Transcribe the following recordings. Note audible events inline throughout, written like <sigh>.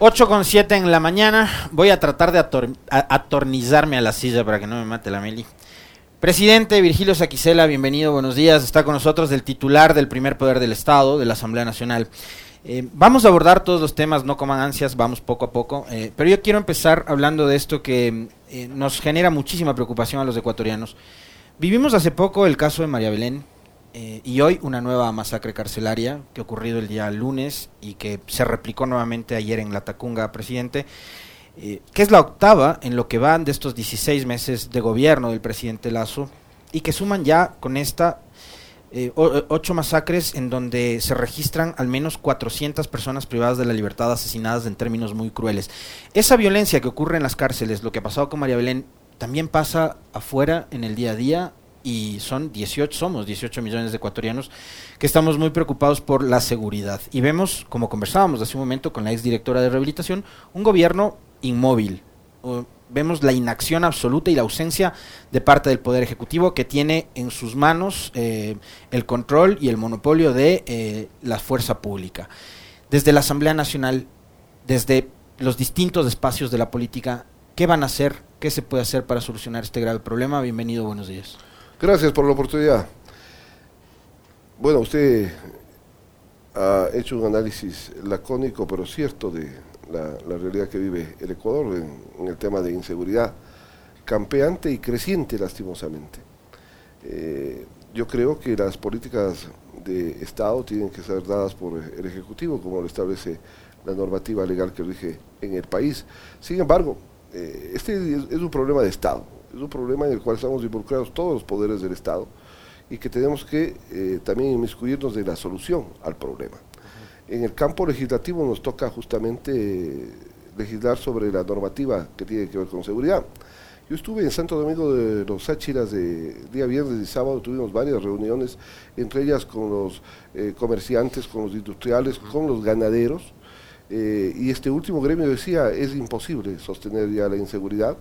8 con 7 en la mañana. Voy a tratar de atornizarme a la silla para que no me mate la Meli. Presidente Virgilio Saquicela, bienvenido, buenos días. Está con nosotros el titular del primer poder del Estado, de la Asamblea Nacional. Eh, vamos a abordar todos los temas, no coman ansias, vamos poco a poco. Eh, pero yo quiero empezar hablando de esto que eh, nos genera muchísima preocupación a los ecuatorianos. Vivimos hace poco el caso de María Belén, eh, y hoy una nueva masacre carcelaria que ha ocurrido el día lunes y que se replicó nuevamente ayer en La Tacunga, presidente, eh, que es la octava en lo que van de estos 16 meses de gobierno del presidente Lazo y que suman ya con esta eh, ocho masacres en donde se registran al menos 400 personas privadas de la libertad asesinadas en términos muy crueles. Esa violencia que ocurre en las cárceles, lo que ha pasado con María Belén, también pasa afuera en el día a día y son 18, somos 18 millones de ecuatorianos que estamos muy preocupados por la seguridad. Y vemos, como conversábamos hace un momento con la exdirectora de rehabilitación, un gobierno inmóvil. vemos la inacción absoluta y la ausencia de parte del Poder Ejecutivo que tiene en sus manos eh, el control y el monopolio de eh, la fuerza pública. Desde la Asamblea Nacional, desde los distintos espacios de la política, ¿qué van a hacer? ¿Qué se puede hacer para solucionar este grave problema? Bienvenido, buenos días. Gracias por la oportunidad. Bueno, usted ha hecho un análisis lacónico pero cierto de la, realidad que vive el Ecuador en, el tema de inseguridad campeante y creciente lastimosamente. Eh, yo creo que las políticas de Estado tienen que ser dadas por el Ejecutivo, como lo establece la normativa legal que rige en el país. Sin embargo, eh, este es un problema de Estado es un problema en el cual estamos involucrados todos los poderes del Estado y que tenemos que eh, también inmiscuirnos de la solución al problema. En el campo legislativo nos toca justamente eh, legislar sobre la normativa que tiene que ver con seguridad. Yo estuve en Santo Domingo de los Áchiras de día viernes y sábado, tuvimos varias reuniones, entre ellas con los eh, comerciantes, con los industriales, con los ganaderos, y este último gremio decía, es imposible sostener ya la inseguridad,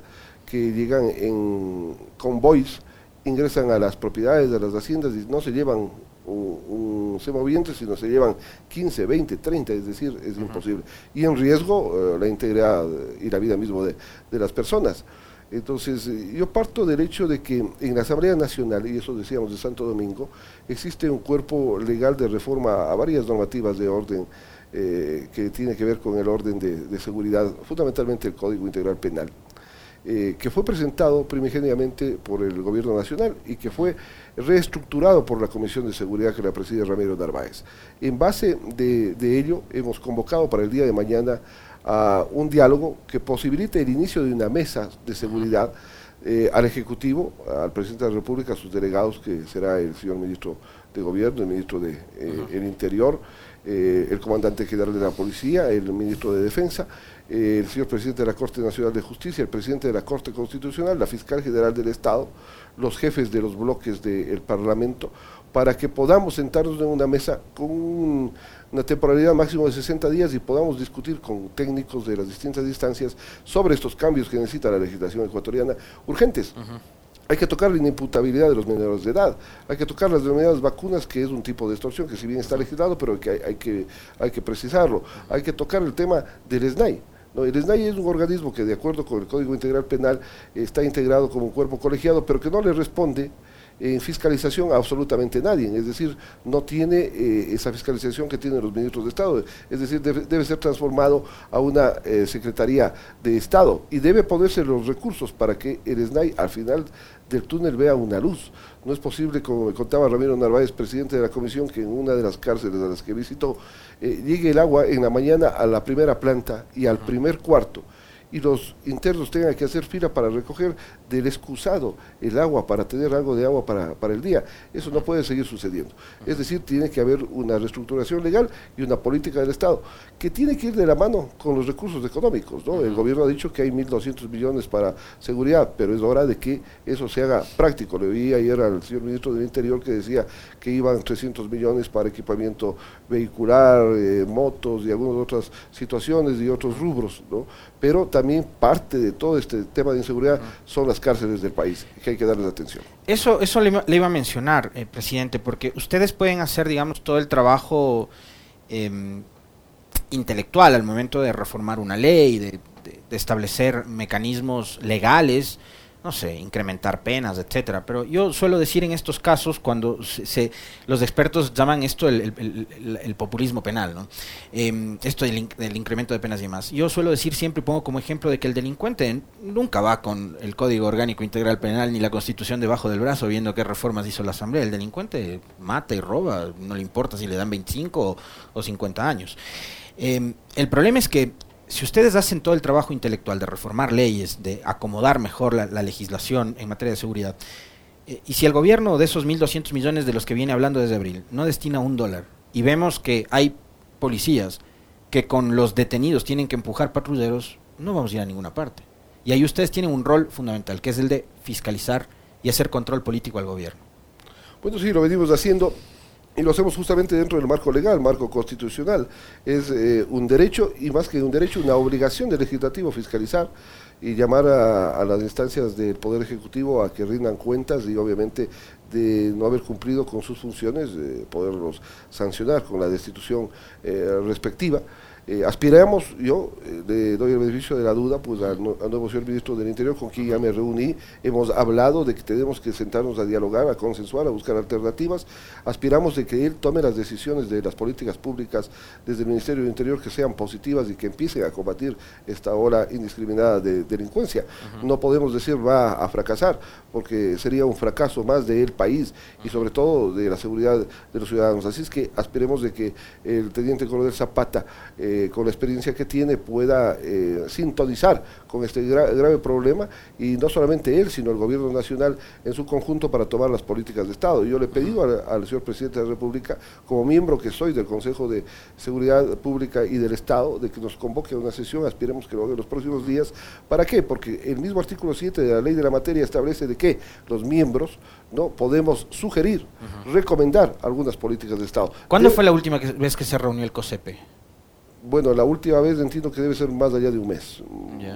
que llegan en convoys, ingresan a las propiedades de las haciendas y no se llevan un, un sino se llevan 15, 20, 30, es decir, es imposible. Y en riesgo eh, la integridad y la vida mismo de, las personas. Entonces, eh, yo parto del hecho de que en la Asamblea Nacional, y eso decíamos de Santo Domingo, existe un cuerpo legal de reforma a varias normativas de orden eh, que tiene que ver con el orden de seguridad, fundamentalmente el Código Integral Penal. Eh, que fue presentado primigeniamente por el gobierno nacional y que fue reestructurado por la Comisión de Seguridad que la preside Ramiro Narváez. En base de, ello, hemos convocado para el día de mañana a un diálogo que posibilite el inicio de una mesa de seguridad eh, al Ejecutivo, al Presidente de la República, a sus delegados, que será el señor Ministro de Gobierno, el Ministro del de, eh, Interior, el Comandante General de la Policía, el Ministro de Defensa, el señor presidente de la Corte Nacional de Justicia, el presidente de la Corte Constitucional, la fiscal general del Estado, los jefes de los bloques del Parlamento, para que podamos sentarnos en una mesa con una temporalidad máxima de 60 días y podamos discutir con técnicos de las distintas instancias sobre estos cambios que necesita la legislación ecuatoriana urgentes. Hay que tocar la inimputabilidad de los menores de edad, hay que tocar las denominadas vacunas, que es un tipo de extorsión que si bien está legislado, pero que hay, que, hay que precisarlo. Hay que tocar el tema del SNAI el SNAI es un organismo que, de acuerdo con el Código Integral Penal, está integrado como un cuerpo colegiado, pero que no le responde en fiscalización a absolutamente nadie, es decir, no tiene eh, esa fiscalización que tienen los ministros de Estado, es decir, debe, ser transformado a una eh, Secretaría de Estado y debe ponerse los recursos para que el SNAI al final del túnel vea una luz. No es posible, como me contaba Ramiro Narváez, presidente de la comisión, que en una de las cárceles a las que visitó, eh, llegue el agua en la mañana a la primera planta y al primer cuarto y los internos tengan que hacer fila para recoger del excusado el agua, para tener algo de agua para, para, el día. Eso no puede seguir sucediendo. Es decir, tiene que haber una reestructuración legal y una política del Estado que tiene que ir de la mano con los recursos económicos. ¿no? El gobierno ha dicho que hay 1.200 millones para seguridad, pero es hora de que eso se haga práctico. Le vi ayer al señor ministro del Interior que decía que iban 300 millones para equipamiento vehicular, eh, motos y algunas otras situaciones y otros rubros. ¿no? Pero también parte de todo este tema de inseguridad son las cárceles del país, que hay que darles atención. Eso, eso le, iba a mencionar, eh, presidente, porque ustedes pueden hacer, digamos, todo el trabajo, em, intelectual al momento de reformar una ley, de, de establecer mecanismos legales no sé, incrementar penas, etcétera. Pero yo suelo decir en estos casos, cuando se, los expertos llaman esto el, populismo penal, ¿no? Em, esto del, incremento de penas y demás. Yo suelo decir siempre, pongo como ejemplo de que el delincuente nunca va con el Código Orgánico Integral Penal ni la Constitución debajo del brazo viendo qué reformas hizo la Asamblea. El delincuente mata y roba, no le importa si le dan 25 o, o 50 años. Em, el problema es que si ustedes hacen todo el trabajo intelectual de reformar leyes, de acomodar mejor la, legislación en materia de seguridad, eh, y si el gobierno de esos 1.200 millones de los que viene hablando desde abril no destina un dólar, y vemos que hay policías que con los detenidos tienen que empujar patrulleros, no vamos a ir a ninguna parte. Y ahí ustedes tienen un rol fundamental, que es el de fiscalizar y hacer control político al gobierno. Bueno, sí, lo venimos haciendo y lo hacemos justamente dentro del marco legal, marco constitucional. Es eh, un derecho, y más que un derecho, una obligación del legislativo fiscalizar y llamar a, las instancias del Poder Ejecutivo a que rindan cuentas y obviamente de no haber cumplido con sus funciones, poderlos sancionar con la destitución eh, respectiva. Eh, aspiramos, yo eh, le doy el beneficio de la duda pues al, nuevo señor ministro del Interior con quien ya me reuní, hemos hablado de que tenemos que sentarnos a dialogar, a consensuar, a buscar alternativas, aspiramos de que él tome las decisiones de las políticas públicas desde el Ministerio del Interior que sean positivas y que empiecen a combatir esta ola indiscriminada de delincuencia. No podemos decir va a fracasar, porque sería un fracaso más del país y sobre todo de la seguridad de los ciudadanos. Así es que aspiremos de que el teniente coronel Zapata eh, eh, con la experiencia que tiene, pueda eh, sintonizar con este grave problema y no solamente él, sino el gobierno nacional en su conjunto para tomar las políticas de Estado. Yo le he pedido al, señor presidente de la República, como miembro que soy del Consejo de Seguridad Pública y del Estado, de que nos convoque a una sesión, aspiremos que lo haga en los próximos días. ¿Para qué? Porque el mismo artículo 7 de la ley de la materia establece de que los miembros no podemos sugerir, recomendar algunas políticas de Estado. ¿Cuándo fue la última vez que se reunió el COSEPE? Bueno, la última vez entiendo que debe ser más allá de un mes.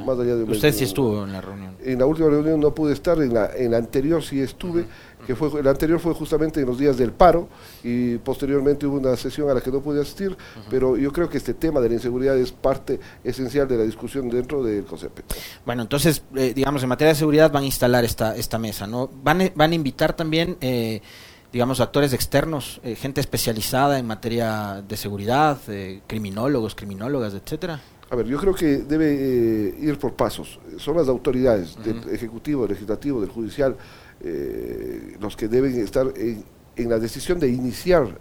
Más allá de un Usted sí estuvo en la reunión. En la última reunión no pude estar, en la, en la anterior sí estuve, que fue la anterior fue justamente en los días del paro y posteriormente hubo una sesión a la que no pude asistir, pero yo creo que este tema de la inseguridad es parte esencial de la discusión dentro del COSEPE. Bueno, entonces, eh, digamos, en materia de seguridad van a instalar esta, esta mesa, ¿no? Van, van a invitar también... Eh, digamos, actores externos, eh, gente especializada en materia de seguridad, eh, criminólogos, criminólogas, etcétera? A ver, yo creo que debe eh, ir por pasos. Son las autoridades del Ejecutivo, del Legislativo, del Judicial, los que deben estar en, en la decisión de iniciar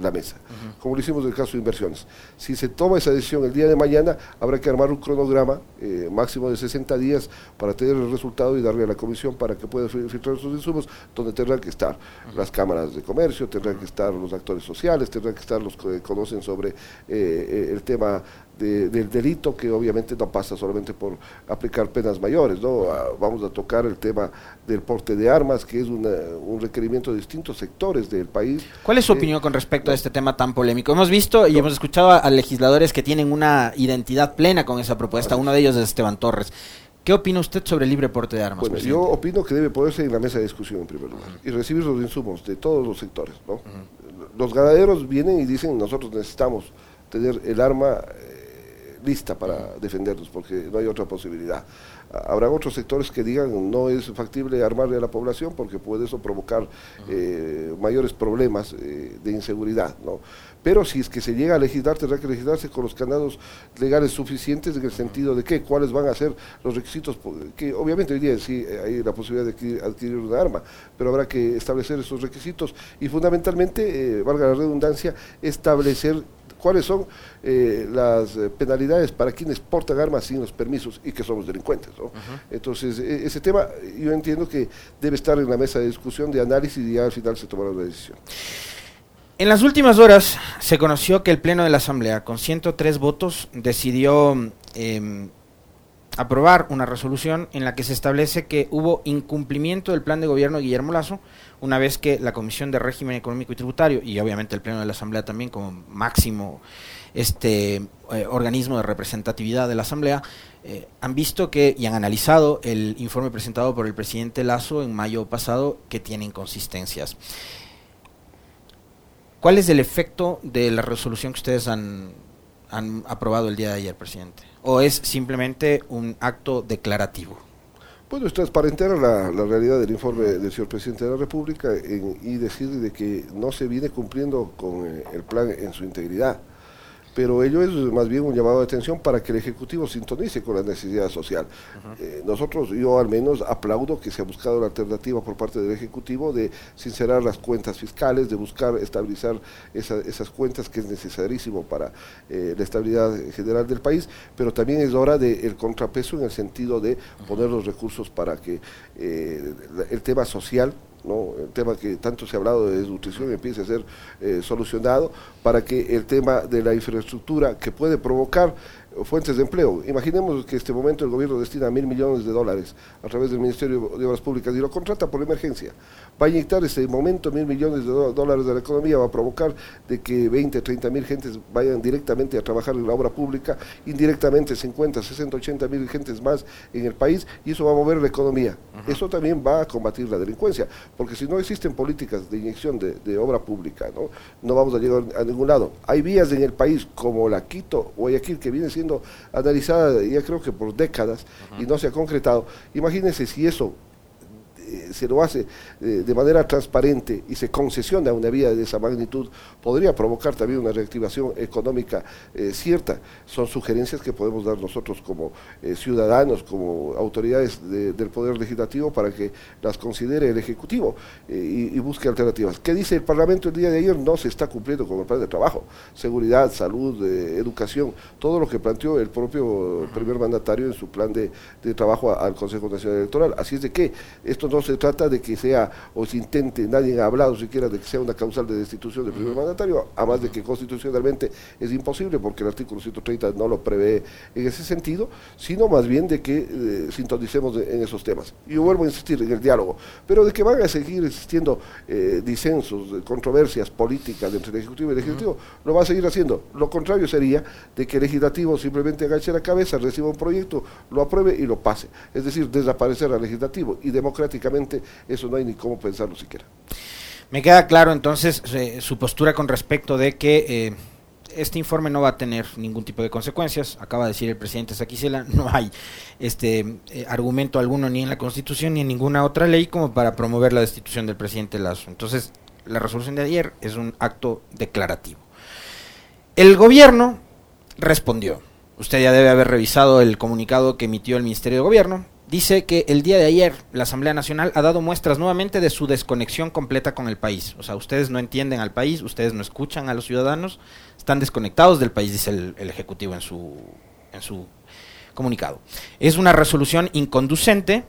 la mesa, como lo hicimos en el caso de inversiones. Si se toma esa decisión el día de mañana, habrá que armar un cronograma eh, máximo de 60 días para tener el resultado y darle a la comisión para que pueda filtrar esos insumos, donde tendrán que estar las cámaras de comercio, tendrán que estar los actores sociales, tendrán que estar los que conocen sobre eh, eh, el tema del delito que obviamente no pasa solamente por aplicar penas mayores, ¿no? Ah, vamos a tocar el tema del porte de armas, que es un requerimiento de distintos sectores del país. ¿Cuál es su eh, opinión con respecto a este tema tan polémico? Hemos visto y hemos escuchado a, legisladores que tienen una identidad plena con esa propuesta, uno de ellos es Esteban Torres. ¿Qué opina usted sobre el libre porte de armas? Bueno, yo opino que debe poderse en la mesa de discusión en primer lugar y recibir los insumos de todos los sectores. ¿no? Los ganaderos vienen y dicen nosotros necesitamos tener el arma lista para defendernos, porque no hay otra posibilidad. Habrá otros sectores que digan no es factible armarle a la población porque puede eso provocar eh, mayores problemas eh, de inseguridad. ¿no? Pero si es que se llega a legislar, tendrá que legislarse con los candados legales suficientes en el sentido de que cuáles van a ser los requisitos, que obviamente hoy día sí hay la posibilidad de adquirir, adquirir una arma, pero habrá que establecer esos requisitos y fundamentalmente, eh, valga la redundancia, establecer cuáles son eh, las eh, penalidades para quienes portan armas sin los permisos y que somos delincuentes. Entonces, e, ese tema yo entiendo que debe estar en la mesa de discusión, de análisis y ya al final se tomará la decisión. En las últimas horas se conoció que el Pleno de la Asamblea, con 103 votos, decidió em, aprobar una resolución en la que se establece que hubo incumplimiento del plan de gobierno de Guillermo Lazo, una vez que la Comisión de Régimen Económico y Tributario, y obviamente el Pleno de la Asamblea también como máximo este eh, organismo de representatividad de la Asamblea, eh, han visto que y han analizado el informe presentado por el presidente Lazo en mayo pasado que tiene inconsistencias. ¿Cuál es el efecto de la resolución que ustedes han han aprobado el día de ayer, presidente? ¿O es simplemente un acto declarativo? Bueno, es transparentar la, la realidad del informe del señor presidente de la República y decir de que no se viene cumpliendo con eh, el plan en su integridad pero ello es más bien un llamado de atención para que el Ejecutivo sintonice con la necesidad social. Eh, nosotros, yo al menos aplaudo que se ha buscado la alternativa por parte del Ejecutivo de sincerar las cuentas fiscales, de buscar estabilizar esas cuentas que es necesarísimo para eh, la estabilidad general del país, pero también es hora del contrapeso en el sentido de poner los recursos para que eh, el tema social el tema que tanto se ha hablado de desnutrición empiece a ser eh, solucionado para que el tema de la infraestructura que puede provocar fuentes de empleo. Imaginemos que este momento el gobierno destina mil millones de dólares a través del Ministerio de Obras Públicas y lo contrata por emergencia. Va a inyectar ese momento mil millones de dólares de la economía, va a provocar de que 20, 30 mil gentes vayan directamente a trabajar en la obra pública, indirectamente 50, 60, 80 mil gentes más en el país y eso va a mover la economía. Eso también va a combatir la delincuencia, porque si no existen políticas de inyección de, obra pública, ¿no? no vamos a llegar a ningún lado. Hay vías en el país como la Quito, Guayaquil, que viene siendo analizada ya creo que por décadas y no se ha concretado. Imagínense si eso eh, se lo hace eh, de manera transparente y se concesiona una vía de esa magnitud, podría provocar también una reactivación económica eh, cierta. Son sugerencias que podemos dar nosotros como ciudadanos, como autoridades del Poder Legislativo para que las considere el Ejecutivo y, busque alternativas. ¿Qué dice el Parlamento el día de ayer? No se está cumpliendo con el plan de trabajo. Seguridad, salud, educación, todo lo que planteó el propio primer mandatario en su plan de, trabajo al Consejo Nacional Electoral. Así es de que esto no no se trata de que sea o se intente, nadie ha hablado siquiera de que sea una causal de destitución del primer mandatario, además de que constitucionalmente es imposible porque el artículo 130 no lo prevé en ese sentido, sino más bien de que eh, sintonicemos en esos temas. Y yo vuelvo a insistir en el diálogo, pero de que van a seguir existiendo eh, disensos, controversias políticas entre el Ejecutivo y el Legislativo, lo va a seguir haciendo. Lo contrario sería de que el Legislativo simplemente agache la cabeza, reciba un proyecto, lo apruebe y lo pase. Es decir, desaparecer al Legislativo y democráticamente eso no hay ni cómo pensarlo siquiera. Me queda claro entonces eh, su postura con respecto de que eh, este informe no va a tener ningún tipo de consecuencias. Acaba de decir el presidente Saquicela, <laughs> no hay este eh, argumento alguno ni en la Constitución ni en ninguna otra ley como para promover la destitución del presidente Lazo. Entonces, la resolución de ayer es un acto declarativo. El gobierno respondió. Usted ya debe haber revisado el comunicado que emitió el Ministerio de Gobierno dice que el día de ayer la Asamblea Nacional ha dado muestras nuevamente de su desconexión completa con el país. O sea, ustedes no entienden al país, ustedes no escuchan a los ciudadanos, están desconectados del país, dice el, Ejecutivo en su, en su comunicado. Es una resolución inconducente.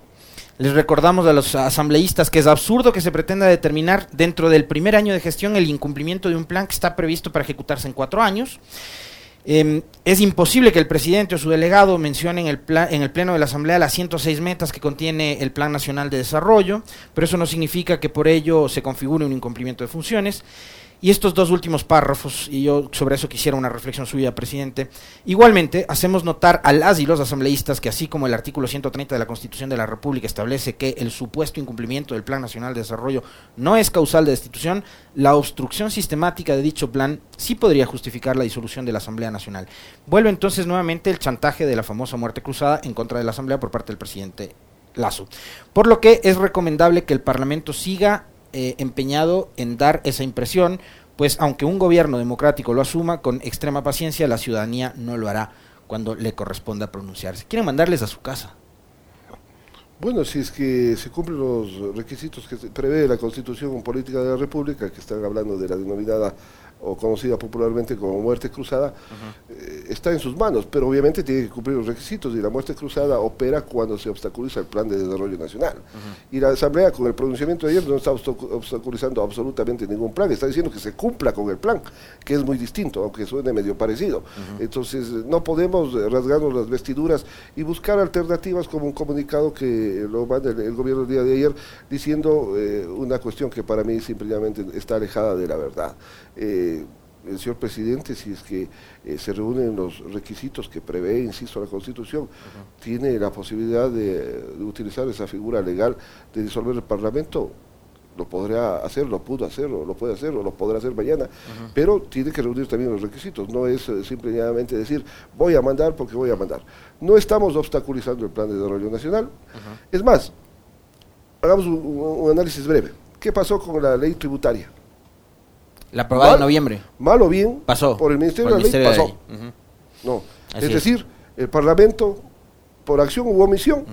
Les recordamos a los asambleístas que es absurdo que se pretenda determinar dentro del primer año de gestión el incumplimiento de un plan que está previsto para ejecutarse en cuatro años. Em, es imposible que el presidente o su delegado mencionen en el, en el Pleno de la Asamblea las 106 metas que contiene el Plan Nacional de Desarrollo, pero eso no significa que por ello se configure un incumplimiento de funciones. Y estos dos últimos párrafos, y yo sobre eso quisiera una reflexión suya, presidente, igualmente hacemos notar a las y los asambleístas que así como el artículo 130 de la Constitución de la República establece que el supuesto incumplimiento del Plan Nacional de Desarrollo no es causal de destitución, la obstrucción sistemática de dicho plan sí podría justificar la disolución de la Asamblea Nacional. Vuelve entonces nuevamente el chantaje de la famosa muerte cruzada en contra de la Asamblea por parte del presidente Lazo. Por lo que es recomendable que el Parlamento siga eh, empeñado en dar esa impresión, pues aunque un gobierno democrático lo asuma con extrema paciencia, la ciudadanía no lo hará cuando le corresponda pronunciarse. Quieren mandarles a su casa. Bueno, si es que se cumplen los requisitos que prevé la Constitución Política de la República, que están hablando de la denominada o conocida popularmente como muerte cruzada, eh, está en sus manos, pero obviamente tiene que cumplir los requisitos y la muerte cruzada opera cuando se obstaculiza el plan de desarrollo nacional. Y la Asamblea con el pronunciamiento de ayer no está obstaculizando absolutamente ningún plan, está diciendo que se cumpla con el plan, que es muy distinto, aunque suene medio parecido. Entonces no podemos rasgarnos las vestiduras y buscar alternativas como un comunicado que lo manda el, gobierno el día de ayer diciendo eh, una cuestión que para mí simplemente está alejada de la verdad. Eh, el señor presidente, si es que eh, se reúnen los requisitos que prevé, insisto, la Constitución, tiene la posibilidad de, utilizar esa figura legal de disolver el Parlamento, lo podrá hacer, lo pudo hacer, o lo puede hacer, o lo podrá hacer mañana, pero tiene que reunir también los requisitos, no es eh, simplemente decir voy a mandar porque voy a mandar. No estamos obstaculizando el plan de desarrollo nacional. Es más, hagamos un, análisis breve. ¿Qué pasó con la ley tributaria? La aprobada en noviembre. Mal o bien, pasó. por el Ministerio de la Ley pasó. No. es decir, el Parlamento, por acción u omisión,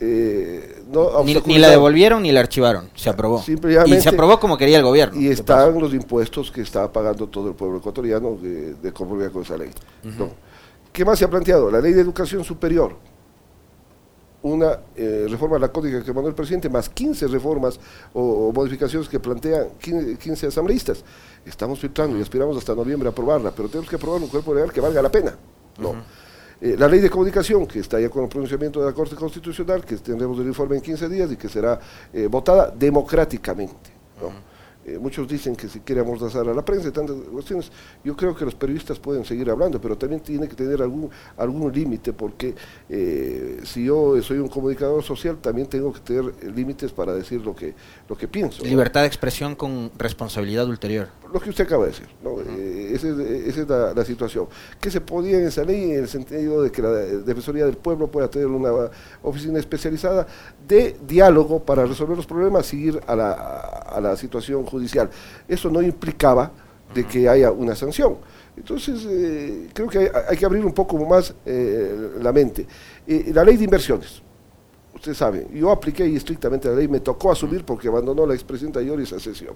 eh, no, ni, la devolvieron ni la archivaron, se aprobó. y se aprobó como quería el gobierno. Y están los impuestos que está pagando todo el pueblo ecuatoriano de, de conformidad con esa ley. ¿Qué más se ha planteado? La ley de educación superior, una eh, reforma a la código que mandó el presidente, más 15 reformas o, modificaciones que plantean 15, asambleístas. Estamos filtrando y aspiramos hasta noviembre a aprobarla, pero tenemos que aprobar un cuerpo legal que valga la pena. No. Eh, la ley de comunicación, que está ya con el pronunciamiento de la Corte Constitucional, que tendremos el informe en 15 días y que será eh, votada democráticamente. ¿no? Eh, muchos dicen que si quiere amordazar a la prensa y tantas cuestiones. Yo creo que los periodistas pueden seguir hablando, pero también tiene que tener algún, algún límite, porque eh, si yo soy un comunicador social, también tengo que tener límites para decir lo que, lo que pienso. Libertad de expresión con responsabilidad ulterior. Lo que usted acaba de decir, eh, esa es, la, situación. ¿Qué se podía en esa ley en el sentido de que la Defensoría del Pueblo pueda tener una oficina especializada de diálogo para resolver los problemas, y ir a la, a la situación judicial. Eso no implicaba de que haya una sanción. Entonces, eh, creo que hay, que abrir un poco más eh, la mente. Eh, la ley de inversiones, usted sabe, yo apliqué estrictamente la ley, me tocó asumir porque abandonó la expresidenta Lloris a sesión.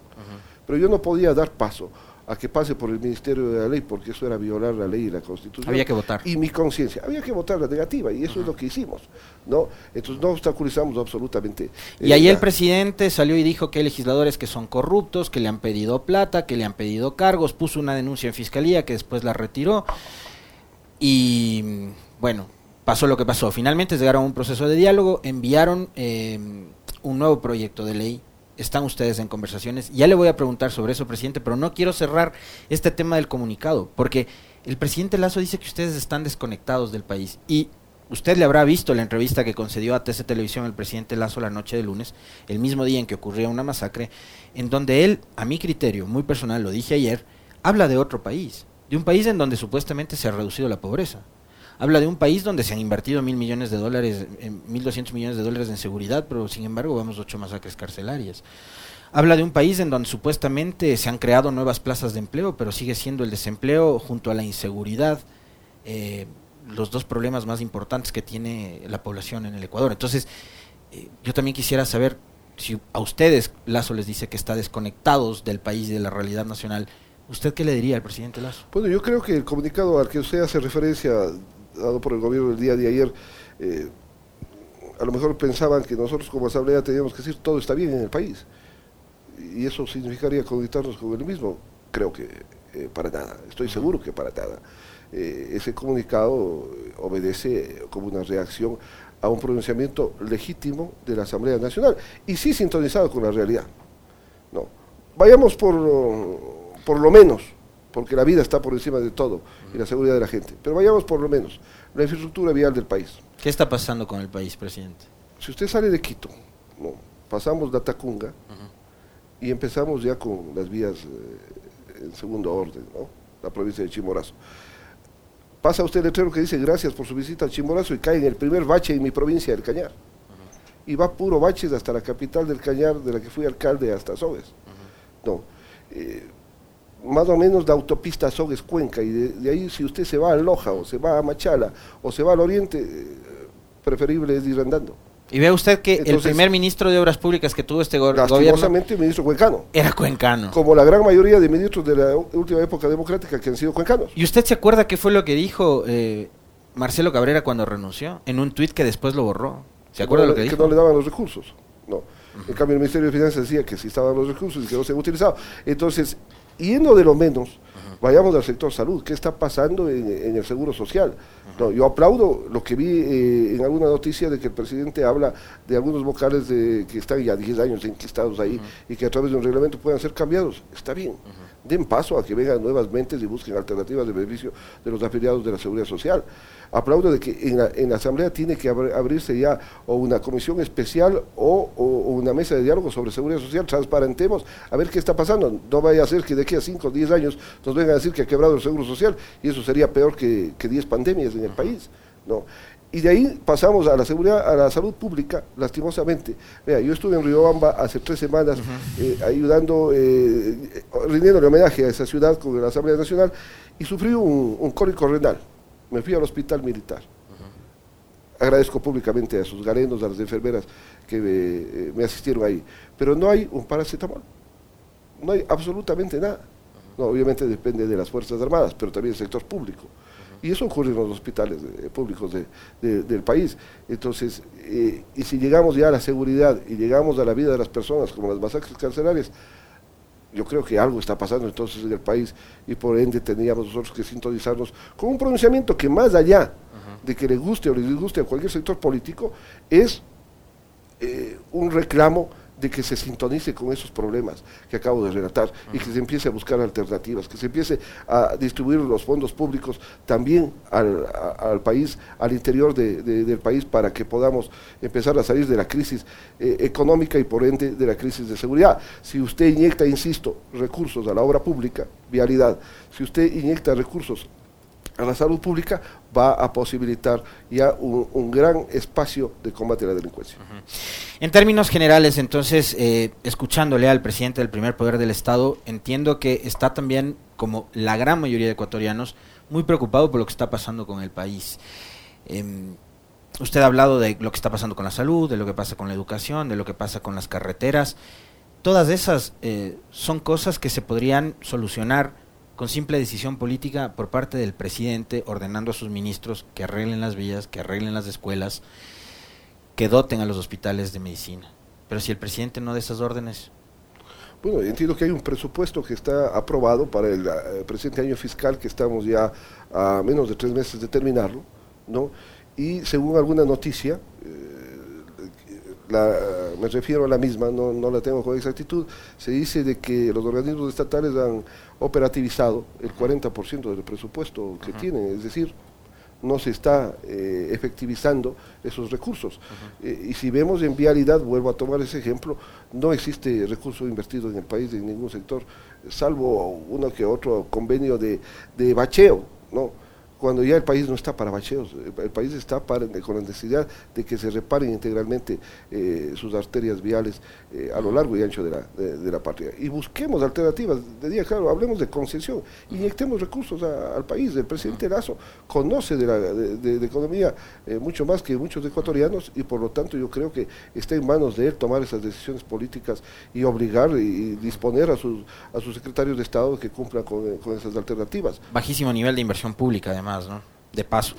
Pero yo no podía dar paso a que pase por el Ministerio de la Ley, porque eso era violar la ley y la Constitución. Había que votar. Y mi conciencia. Había que votar la negativa, y eso es lo que hicimos. ¿no? Entonces no obstaculizamos absolutamente. Y ahí el presidente salió y dijo que hay legisladores que son corruptos, que le han pedido plata, que le han pedido cargos, puso una denuncia en fiscalía que después la retiró. Y bueno, pasó lo que pasó. Finalmente llegaron a un proceso de diálogo, enviaron eh, un nuevo proyecto de ley están ustedes en conversaciones. Ya le voy a preguntar sobre eso, presidente, pero no quiero cerrar este tema del comunicado, porque el presidente Lazo dice que ustedes están desconectados del país. Y usted le habrá visto la entrevista que concedió a TC Televisión el presidente Lazo la noche de lunes, el mismo día en que ocurría una masacre, en donde él, a mi criterio, muy personal, lo dije ayer, habla de otro país, de un país en donde supuestamente se ha reducido la pobreza habla de un país donde se han invertido mil millones de dólares, mil doscientos millones de dólares en seguridad, pero sin embargo vemos ocho masacres carcelarias. Habla de un país en donde supuestamente se han creado nuevas plazas de empleo, pero sigue siendo el desempleo junto a la inseguridad eh, los dos problemas más importantes que tiene la población en el Ecuador. Entonces, eh, yo también quisiera saber si a ustedes Lazo les dice que está desconectados del país y de la realidad nacional, ¿usted qué le diría al presidente Lazo? Bueno, yo creo que el comunicado al que usted hace referencia dado por el gobierno el día de ayer, eh, a lo mejor pensaban que nosotros como asamblea teníamos que decir todo está bien en el país. Y eso significaría conectarnos con el mismo. Creo que eh, para nada, estoy seguro que para nada. Eh, ese comunicado obedece como una reacción a un pronunciamiento legítimo de la Asamblea Nacional y sí sintonizado con la realidad. No. Vayamos por, por lo menos porque la vida está por encima de todo y la seguridad de la gente. Pero vayamos por lo menos, la infraestructura vial del país. ¿Qué está pasando con el país, presidente? Si usted sale de Quito, ¿no? pasamos la Tacunga y empezamos ya con las vías eh, en segundo orden, ¿no? la provincia de Chimborazo. Pasa usted el letrero que dice gracias por su visita a Chimborazo y cae en el primer bache en mi provincia del Cañar. Y va puro baches hasta la capital del Cañar, de la que fui alcalde, hasta Sobes. No. Eh, más o menos la autopista Sogues Cuenca y de, ahí si usted se va a Loja o se va a Machala o se va al oriente, eh, preferible es ir andando. Y ve usted que el primer ministro de Obras Públicas que tuvo este gobierno... el ministro cuencano. Era cuencano. Como la gran mayoría de ministros de la última época democrática que han sido cuencanos. ¿Y usted se acuerda qué fue lo que dijo eh, Marcelo Cabrera cuando renunció? En un tuit que después lo borró. ¿Se acuerda lo que dijo? Que no le daban los recursos. No. En cambio, el Ministerio de Finanzas decía que sí estaban los recursos y que no se habían utilizado. Entonces, yendo de lo menos, vayamos al sector salud. ¿Qué está pasando en, el seguro social? No, yo aplaudo lo que vi eh, en alguna noticia de que el presidente habla de algunos vocales de, que están ya 10 años enquistados ahí y que a través de un reglamento puedan ser cambiados. Está bien. Den paso a que vengan nuevas mentes y busquen alternativas de beneficio de los afiliados de la seguridad social. Aplaudo de que en la, en la Asamblea tiene que abrirse ya o una comisión especial o, o, una mesa de diálogo sobre seguridad social. Transparentemos a ver qué está pasando. No vaya a ser que de aquí a 5 o 10 años nos vengan a decir que ha quebrado el seguro social y eso sería peor que 10 pandemias en el país. ¿no? Y de ahí pasamos a la seguridad, a la salud pública, lastimosamente. Vea, yo estuve en Riobamba hace tres semanas eh, ayudando, eh, rindiéndole homenaje a esa ciudad con la Asamblea Nacional y sufrí un, un cólico renal. Me fui al hospital militar. Agradezco públicamente a sus garenos, a las enfermeras que me, me asistieron ahí. Pero no hay un paracetamol. No hay absolutamente nada. No, obviamente depende de las Fuerzas Armadas, pero también del sector público. Y eso ocurre en los hospitales eh, públicos del país. Entonces, eh, y si llegamos ya a la seguridad y llegamos a la vida de las personas, como las masacres carcelarias, yo creo que algo está pasando entonces en el país y por ende teníamos nosotros que sintonizarnos con un pronunciamiento que más allá de que le guste o le disguste a cualquier sector político, es eh, un reclamo de que se sintonice con esos problemas que acabo de relatar y que se empiece a buscar alternativas, que se empiece a distribuir los fondos públicos también al, país, al interior del país, para que podamos empezar a salir de la crisis eh, económica y por ende de la crisis de seguridad. Si usted inyecta, insisto, recursos a la obra pública, vialidad, si usted inyecta recursos a la salud pública, va a posibilitar ya un, gran espacio de combate a la delincuencia. En términos generales, entonces, eh, escuchándole al presidente del primer poder del Estado, entiendo que está también, como la gran mayoría de ecuatorianos, muy preocupado por lo que está pasando con el país. Em, usted ha hablado de lo que está pasando con la salud, de lo que pasa con la educación, de lo que pasa con las carreteras. Todas esas eh, son cosas que se podrían solucionar con simple decisión política por parte del presidente ordenando a sus ministros que arreglen las vías, que arreglen las escuelas, que doten a los hospitales de medicina. Pero si el presidente no da esas órdenes... Bueno, entiendo que hay un presupuesto que está aprobado para el, eh, presente año fiscal, que estamos ya a menos de tres meses de terminarlo, ¿no? Y según alguna noticia, la, me refiero a la misma, no, no, la tengo con exactitud, se dice de que los organismos estatales han operativizado el 40% del presupuesto que tienen, es decir, no se está eh, efectivizando esos recursos. Eh, y si vemos en vialidad, vuelvo a tomar ese ejemplo, no existe recurso invertido en el país en ningún sector, salvo uno que otro convenio de, de bacheo, ¿no? Cuando ya el país no está para bacheos, el, país está con la necesidad de que se reparen integralmente eh, sus arterias viales eh, a lo largo y ancho de la, de, la patria. Y busquemos alternativas, de día claro, hablemos de concesión, inyectemos recursos al país. El presidente Lazo conoce de, la, de, economía eh, mucho más que muchos ecuatorianos y por lo tanto yo creo que está en manos de él tomar esas decisiones políticas y obligar y, disponer a sus, a sus secretarios de Estado que cumplan con, con esas alternativas. Bajísimo nivel de inversión pública además. De paso.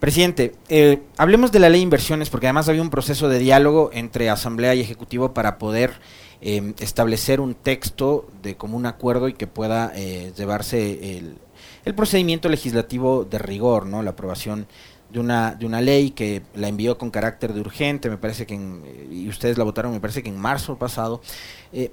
Presidente, eh, hablemos de la ley de inversiones, porque además había un proceso de diálogo entre Asamblea y Ejecutivo para poder eh, establecer un texto de común acuerdo y que pueda eh, llevarse el, el, procedimiento legislativo de rigor, ¿no? La aprobación de una, de una ley que la envió con carácter de urgente, me parece que, y ustedes la votaron, me parece que en marzo pasado,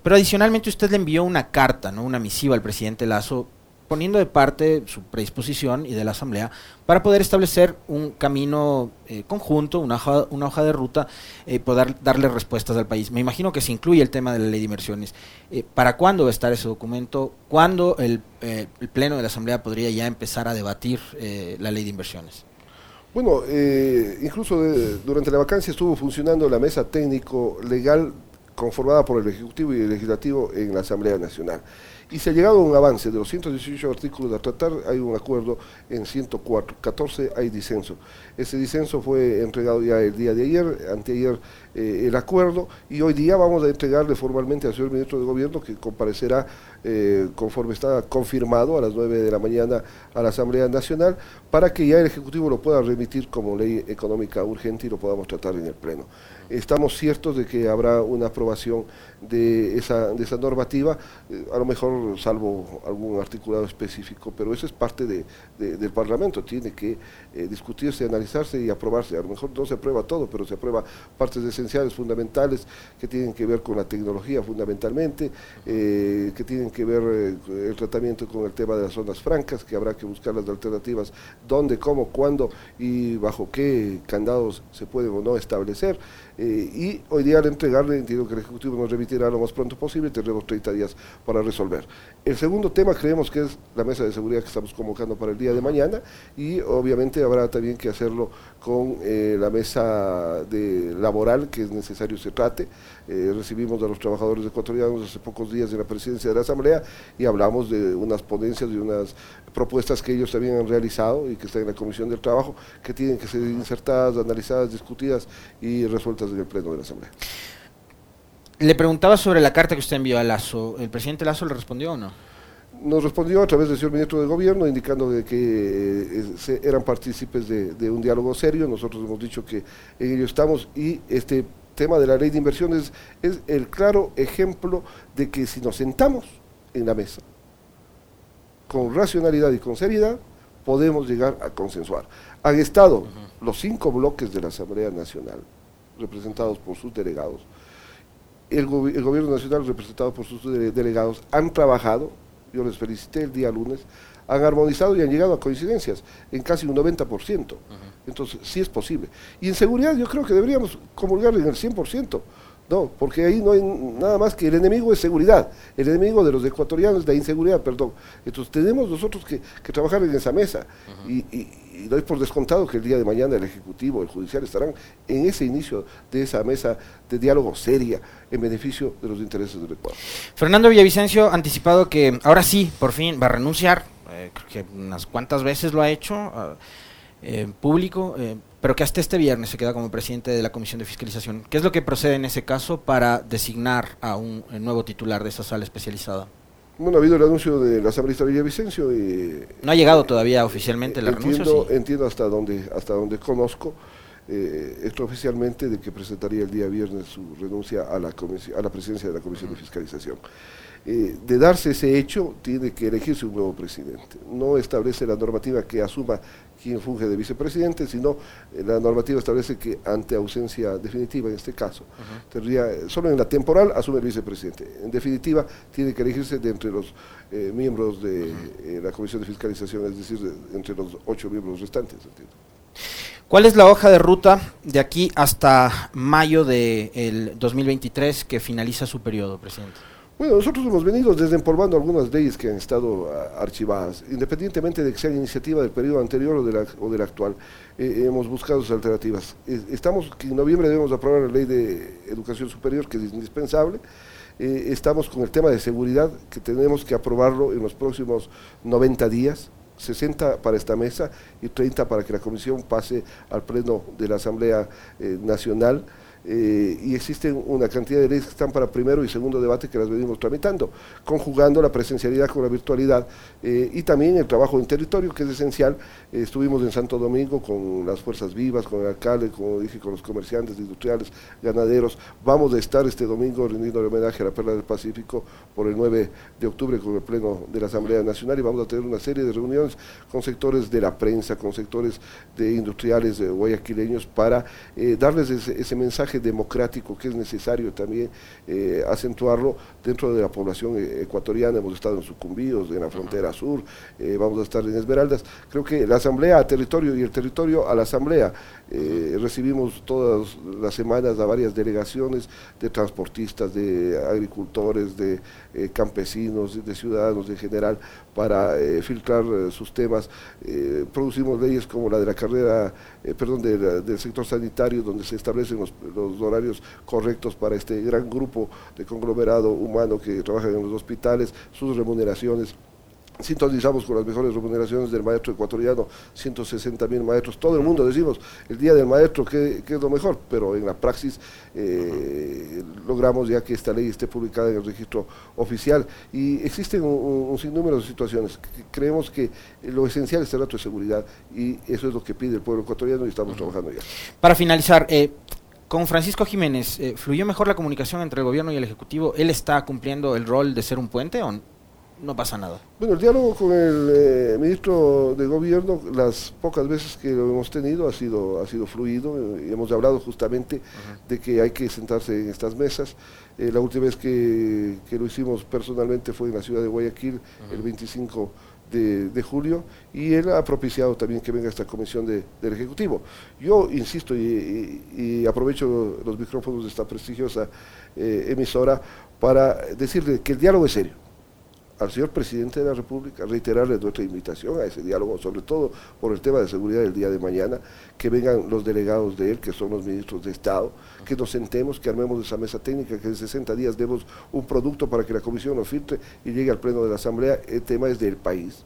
pero adicionalmente usted le envió una carta, ¿no? Una misiva al presidente Lazo poniendo de parte su predisposición y de la Asamblea para poder establecer un camino eh, conjunto, una hoja, una hoja de ruta, eh, poder darle respuestas al país. Me imagino que se incluye el tema de la ley de inversiones. Eh, ¿Para cuándo va a estar ese documento? ¿Cuándo el, el, Pleno de la Asamblea podría ya empezar a debatir la ley de inversiones? Bueno, incluso durante la vacancia estuvo funcionando la mesa técnico-legal conformada por el Ejecutivo y el Legislativo en la Asamblea Nacional. Y se ha llegado a un avance. De los 118 artículos a tratar, hay un acuerdo en 104, 14 hay disenso. Ese disenso fue entregado ya el día de ayer, anteayer eh, el acuerdo, y hoy día vamos a entregarle formalmente al señor ministro de Gobierno que comparecerá eh, conforme está confirmado a las 9 de la mañana a la Asamblea Nacional, para que ya el Ejecutivo lo pueda remitir como ley económica urgente y lo podamos tratar en el Pleno. Estamos ciertos de que habrá una aprobación de esa, de esa normativa, eh, a lo mejor salvo algún articulado específico, pero eso es parte de, del Parlamento, tiene que eh, discutirse, analizarse y aprobarse. A lo mejor no se aprueba todo, pero se aprueba partes esenciales, fundamentales, que tienen que ver con la tecnología fundamentalmente, que tienen que ver eh, el tratamiento con el tema de las zonas francas, que habrá que buscar las alternativas, dónde, cómo, cuándo y bajo qué candados se pueden o no establecer. y hoy día al entregarle, entiendo que el Ejecutivo nos remitirá lo más pronto posible, tendremos 30 días para resolver. El segundo tema creemos que es la mesa de seguridad que estamos convocando para el día de mañana y obviamente habrá también que hacerlo con eh, la mesa de laboral que es necesario se trate. Eh, recibimos a los trabajadores ecuatorianos hace pocos días en la presidencia de la Asamblea y hablamos de unas ponencias, de unas propuestas que ellos también han realizado y que están en la Comisión del Trabajo, que tienen que ser insertadas, analizadas, discutidas y resueltas en el Pleno de la Asamblea. Le preguntaba sobre la carta que usted envió a Lazo. ¿El presidente Lazo le respondió o no? Nos respondió a través del señor ministro de Gobierno indicando de que eh, eran partícipes de, un diálogo serio. Nosotros hemos dicho que en ello estamos y este tema de la ley de inversiones es el claro ejemplo de que si nos sentamos en la mesa con racionalidad y con seriedad, podemos llegar a consensuar. Han estado los cinco bloques de la Asamblea Nacional, representados por sus delegados, el, gobierno nacional representado por sus delegados han trabajado, yo les felicité el día lunes, han armonizado y han llegado a coincidencias en casi un 90%. Entonces, sí es posible. Y en seguridad yo creo que deberíamos comulgar en el 100%. No, porque ahí no hay nada más que el enemigo es seguridad, el enemigo de los ecuatorianos es la inseguridad, perdón. Entonces tenemos nosotros que, trabajar en esa mesa y, y doy por descontado que el día de mañana el Ejecutivo, el Judicial estarán en ese inicio de esa mesa de diálogo seria en beneficio de los intereses del Ecuador. Fernando Villavicencio ha anticipado que ahora sí, por fin, va a renunciar, eh, creo que unas cuantas veces lo ha hecho ah, en público, eh, pero que hasta este viernes se queda como presidente de la Comisión de Fiscalización. ¿Qué es lo que procede en ese caso para designar a un nuevo titular de esa sala especializada? Bueno, ha habido el anuncio de la asambleísta Villavicencio y... No ha llegado todavía oficialmente la entiendo, Entiendo hasta donde, hasta donde conozco eh, extraoficialmente de que presentaría el día viernes su renuncia a la, a la presidencia de la Comisión de Fiscalización. Eh, de darse ese hecho, tiene que elegirse un nuevo presidente. No establece la normativa que asuma quien funge de vicepresidente, sino eh, la normativa establece que ante ausencia definitiva, en este caso, tendría, solo en la temporal asume el vicepresidente. En definitiva, tiene que elegirse de entre los eh, miembros de la Comisión de Fiscalización, es decir, entre los ocho miembros restantes. ¿Cuál es la hoja de ruta de aquí hasta mayo del 2023 que finaliza su periodo, presidente? Bueno, nosotros hemos venido desempolvando algunas leyes que han estado ah, archivadas, independientemente de que sean iniciativa del periodo anterior o, del actual. Eh, hemos buscado alternativas. estamos, en noviembre debemos aprobar la ley de educación superior, que es indispensable. Eh, estamos con el tema de seguridad, que tenemos que aprobarlo en los próximos 90 días. 60 para esta mesa y 30 para que la comisión pase al pleno de la Asamblea eh, Nacional. Eh, y existen una cantidad de leyes que están para primero y segundo debate que las venimos tramitando, conjugando la presencialidad con la virtualidad eh, y también el trabajo en territorio que es esencial. Eh, estuvimos en Santo Domingo con las fuerzas vivas, con el alcalde, como dije, con los comerciantes, industriales, ganaderos. Vamos a estar este domingo rindiendo homenaje a la Perla del Pacífico por el 9 de octubre con el Pleno de la Asamblea Nacional y vamos a tener una serie de reuniones con sectores de la prensa, con sectores de industriales guayaquileños para darles ese mensaje democrático que es necesario también eh, acentuarlo dentro de la población eh, ecuatoriana. Hemos estado en Sucumbíos, en la frontera sur, eh, vamos a estar en Esmeraldas. Creo que la asamblea a territorio y el territorio a la asamblea. recibimos todas las semanas a varias delegaciones de transportistas, de agricultores, de campesinos, de ciudadanos en general para filtrar sus temas. producimos leyes como la de la carrera, perdón, del sector sanitario, donde se establecen los los horarios correctos para este gran grupo de conglomerado humano que trabaja en los hospitales, sus remuneraciones sintonizamos con las mejores remuneraciones del maestro ecuatoriano, 160 mil maestros, todo el mundo decimos el día del maestro que, es lo mejor, pero en la praxis eh, logramos ya que esta ley esté publicada en el registro oficial y existen un, sinnúmero de situaciones. Creemos que lo esencial es el dato de seguridad y eso es lo que pide el pueblo ecuatoriano y estamos trabajando ya. Para finalizar, eh, con Francisco Jiménez, eh, ¿fluyó mejor la comunicación entre el gobierno y el Ejecutivo? ¿Él está cumpliendo el rol de ser un puente o no pasa nada. Bueno, el diálogo con el eh, ministro de Gobierno, las pocas veces que lo hemos tenido, ha sido, ha sido fluido. y hemos hablado justamente de que hay que sentarse en estas mesas. Eh, la última vez que, lo hicimos personalmente fue en la ciudad de Guayaquil, el 25 de, julio, y él ha propiciado también que venga esta comisión del Ejecutivo. Yo insisto y, aprovecho los micrófonos de esta prestigiosa eh, emisora para decirle que el diálogo es serio al señor presidente de la República, reiterarle nuestra invitación a ese diálogo, sobre todo por el tema de seguridad del día de mañana, que vengan los delegados de él, que son los ministros de Estado, que nos sentemos, que armemos esa mesa técnica, que en 60 días demos un producto para que la comisión lo filtre y llegue al pleno de la Asamblea. El tema es del país.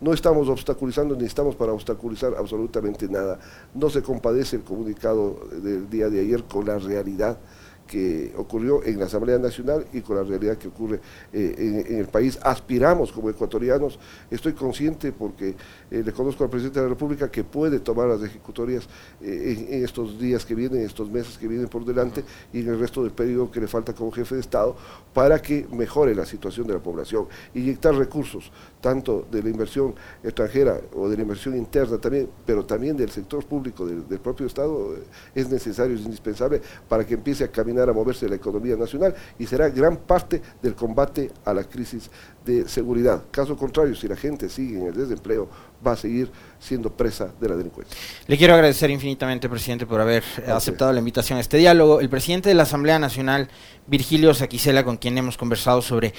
No estamos obstaculizando ni estamos para obstaculizar absolutamente nada. No se compadece el comunicado del día de ayer con la realidad que ocurrió en la Asamblea Nacional y con la realidad que ocurre eh, en, el país. Aspiramos como ecuatorianos, estoy consciente porque eh, le conozco al presidente de la República que puede tomar las ejecutorias eh, en, estos días que vienen, en estos meses que vienen por delante y en el resto del periodo que le falta como jefe de Estado para que mejore la situación de la población, inyectar recursos, tanto de la inversión extranjera o de la inversión interna también, pero también del sector público, del, del propio Estado, es necesario, es indispensable para que empiece a caminar a moverse la economía nacional y será gran parte del combate a la crisis de seguridad. Caso contrario, si la gente sigue en el desempleo, va a seguir siendo presa de la delincuencia. Le quiero agradecer infinitamente, presidente, por haber aceptado la invitación a este diálogo. El presidente de la Asamblea Nacional, Virgilio Saquicela, con quien hemos conversado sobre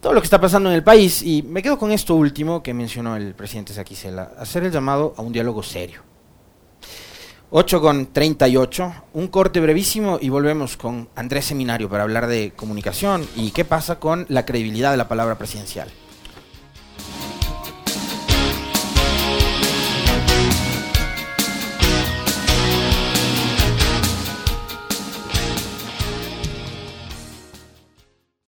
todo lo que está pasando en el país, y me quedo con esto último que mencionó el presidente Saquicela, hacer el llamado a un diálogo serio 8 con 38, un corte brevísimo y volvemos con Andrés Seminario para hablar de comunicación y qué pasa con la credibilidad de la palabra presidencial.